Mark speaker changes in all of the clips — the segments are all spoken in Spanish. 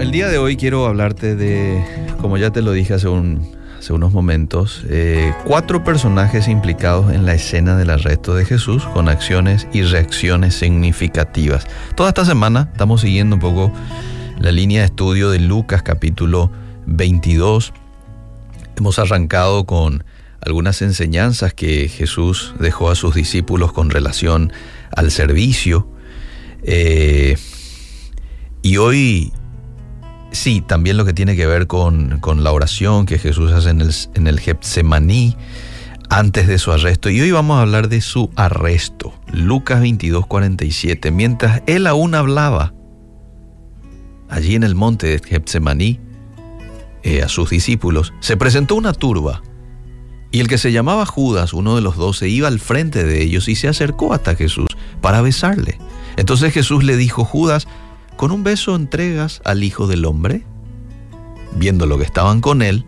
Speaker 1: El día de hoy quiero hablarte de, como ya te lo dije hace unos momentos, eh, cuatro personajes implicados en la escena del arresto de Jesús con acciones y reacciones significativas. Toda esta semana estamos siguiendo un poco la línea de estudio de Lucas capítulo 22. Hemos arrancado con algunas enseñanzas que Jesús dejó a sus discípulos con relación al servicio. Eh, y hoy, sí, también lo que tiene que ver con, la oración que Jesús hace en el, en el antes de su arresto. Y hoy vamos a hablar de su arresto. Lucas 22, 47. Mientras él aún hablaba allí en el monte de Getsemaní eh, a sus discípulos, se presentó una turba. Y el que se llamaba Judas, uno de los doce, iba al frente de ellos y se acercó hasta Jesús para besarle. Entonces Jesús le dijo, Judas, ¿con un beso entregas al Hijo del Hombre? Viendo lo que estaban con él,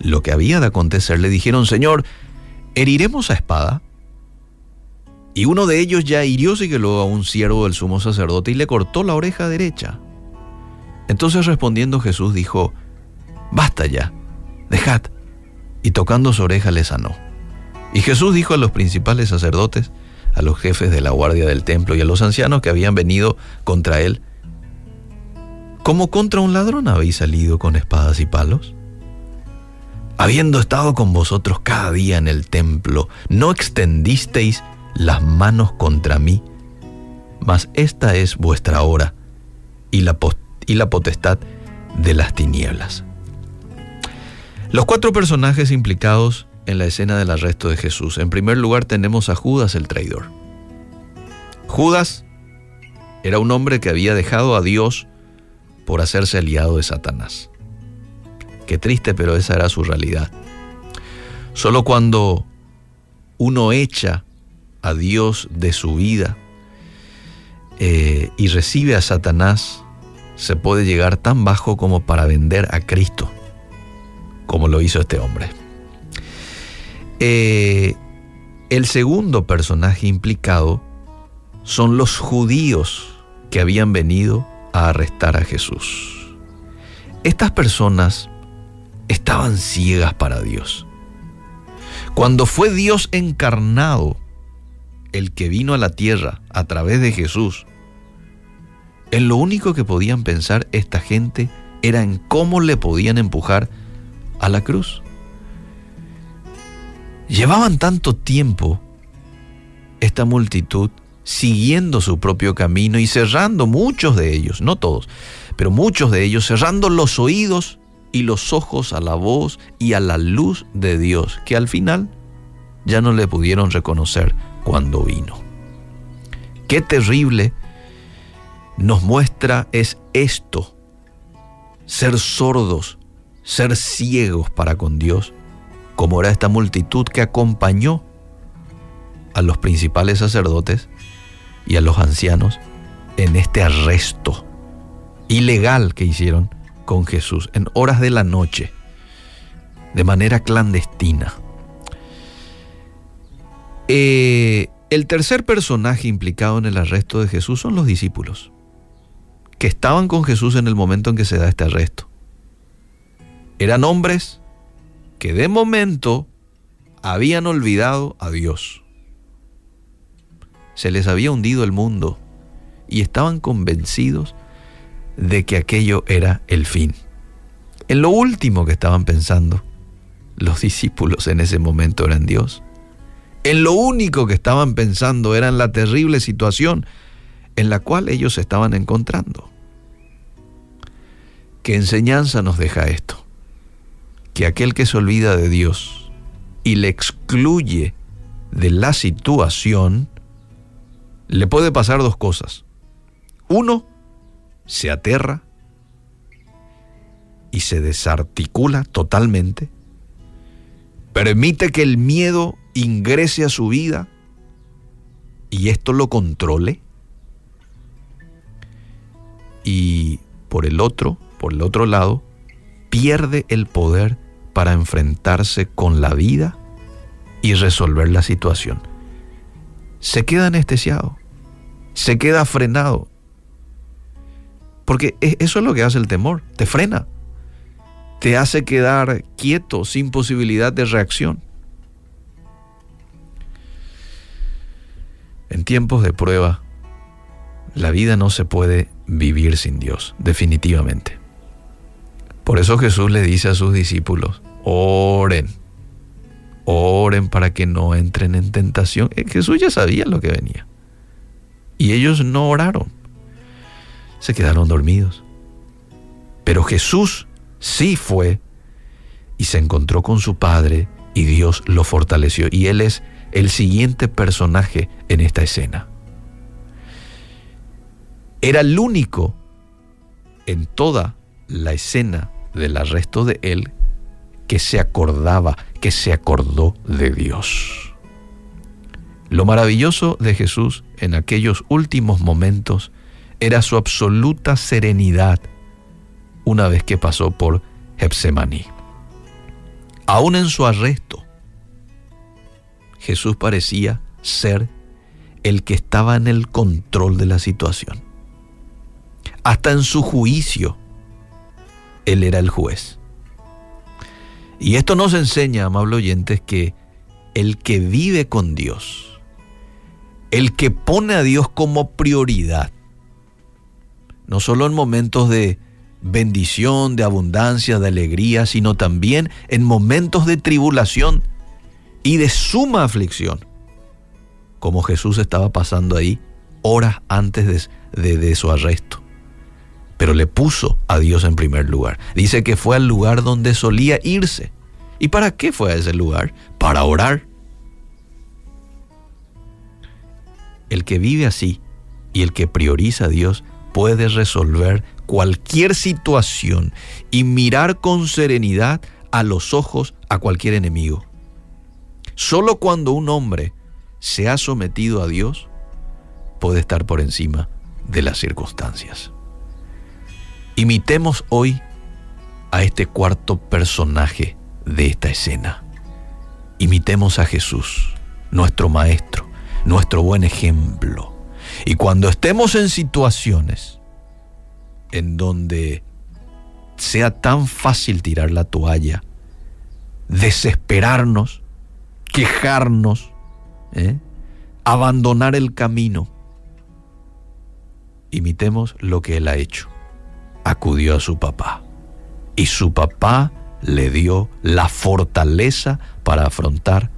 Speaker 1: lo que había de acontecer, le dijeron, Señor, ¿heriremos a espada? Y uno de ellos ya hirió luego a un siervo del sumo sacerdote y le cortó la oreja derecha. Entonces respondiendo Jesús dijo, Basta ya, dejad. Y tocando su oreja le sanó. Y Jesús dijo a los principales sacerdotes, a los jefes de la guardia del templo y a los ancianos que habían venido contra él, ¿Cómo contra un ladrón habéis salido con espadas y palos? Habiendo estado con vosotros cada día en el templo, ¿no extendisteis las manos contra mí? Mas esta es vuestra hora y la, y la potestad de las tinieblas. Los cuatro personajes implicados en la escena del arresto de Jesús. En primer lugar tenemos a Judas el traidor. Judas era un hombre que había dejado a Dios por hacerse aliado de Satanás. Qué triste, pero esa era su realidad. Solo cuando uno echa a Dios de su vida eh, y recibe a Satanás, se puede llegar tan bajo como para vender a Cristo, como lo hizo este hombre. Eh, el segundo personaje implicado son los judíos que habían venido a arrestar a Jesús. Estas personas estaban ciegas para Dios. Cuando fue Dios encarnado, el que vino a la tierra a través de Jesús, en lo único que podían pensar esta gente era en cómo le podían empujar a la cruz. Llevaban tanto tiempo esta multitud siguiendo su propio camino y cerrando muchos de ellos, no todos, pero muchos de ellos, cerrando los oídos y los ojos a la voz y a la luz de Dios, que al final ya no le pudieron reconocer cuando vino. Qué terrible nos muestra es esto, ser sordos, ser ciegos para con Dios, como era esta multitud que acompañó a los principales sacerdotes y a los ancianos en este arresto ilegal que hicieron con Jesús en horas de la noche, de manera clandestina. Eh, el tercer personaje implicado en el arresto de Jesús son los discípulos, que estaban con Jesús en el momento en que se da este arresto. Eran hombres que de momento habían olvidado a Dios se les había hundido el mundo y estaban convencidos de que aquello era el fin. En lo último que estaban pensando, los discípulos en ese momento eran Dios. En lo único que estaban pensando era en la terrible situación en la cual ellos se estaban encontrando. ¿Qué enseñanza nos deja esto? Que aquel que se olvida de Dios y le excluye de la situación, le puede pasar dos cosas. Uno, se aterra y se desarticula totalmente. Permite que el miedo ingrese a su vida y esto lo controle. Y por el otro, por el otro lado, pierde el poder para enfrentarse con la vida y resolver la situación se queda anestesiado, se queda frenado. Porque eso es lo que hace el temor, te frena, te hace quedar quieto, sin posibilidad de reacción. En tiempos de prueba, la vida no se puede vivir sin Dios, definitivamente. Por eso Jesús le dice a sus discípulos, oren, oren para que no entren en tentación. Eh, Jesús ya sabía lo que venía. Y ellos no oraron, se quedaron dormidos. Pero Jesús sí fue y se encontró con su Padre y Dios lo fortaleció. Y Él es el siguiente personaje en esta escena. Era el único en toda la escena del arresto de él que se acordaba, que se acordó de Dios. Lo maravilloso de Jesús en aquellos últimos momentos era su absoluta serenidad una vez que pasó por Getsemaní. Aún en su arresto, Jesús parecía ser el que estaba en el control de la situación. Hasta en su juicio, Él era el juez. Y esto nos enseña, amable oyentes, que el que vive con Dios, el que pone a Dios como prioridad, no solo en momentos de bendición, de abundancia, de alegría, sino también en momentos de tribulación, y de suma aflicción, como Jesús estaba pasando ahí horas antes de, de, su arresto. Pero le puso a Dios en primer lugar. Dice que fue al lugar donde solía irse. ¿Y para qué fue a ese lugar? Para orar. El que vive así y el que prioriza a Dios puede resolver cualquier situación y mirar con serenidad a los ojos a cualquier enemigo. Solo cuando un hombre se ha sometido a Dios puede estar por encima de las circunstancias. Imitemos hoy a este cuarto personaje de esta escena. Imitemos a Jesús, nuestro Maestro, nuestro buen ejemplo. Y cuando estemos en situaciones en donde sea tan fácil tirar la toalla, desesperarnos, quejarnos, ¿eh? abandonar el camino. Imitemos lo que él ha hecho. Acudió a su papá y su papá le dio la fortaleza para afrontar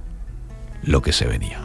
Speaker 1: lo que se venía.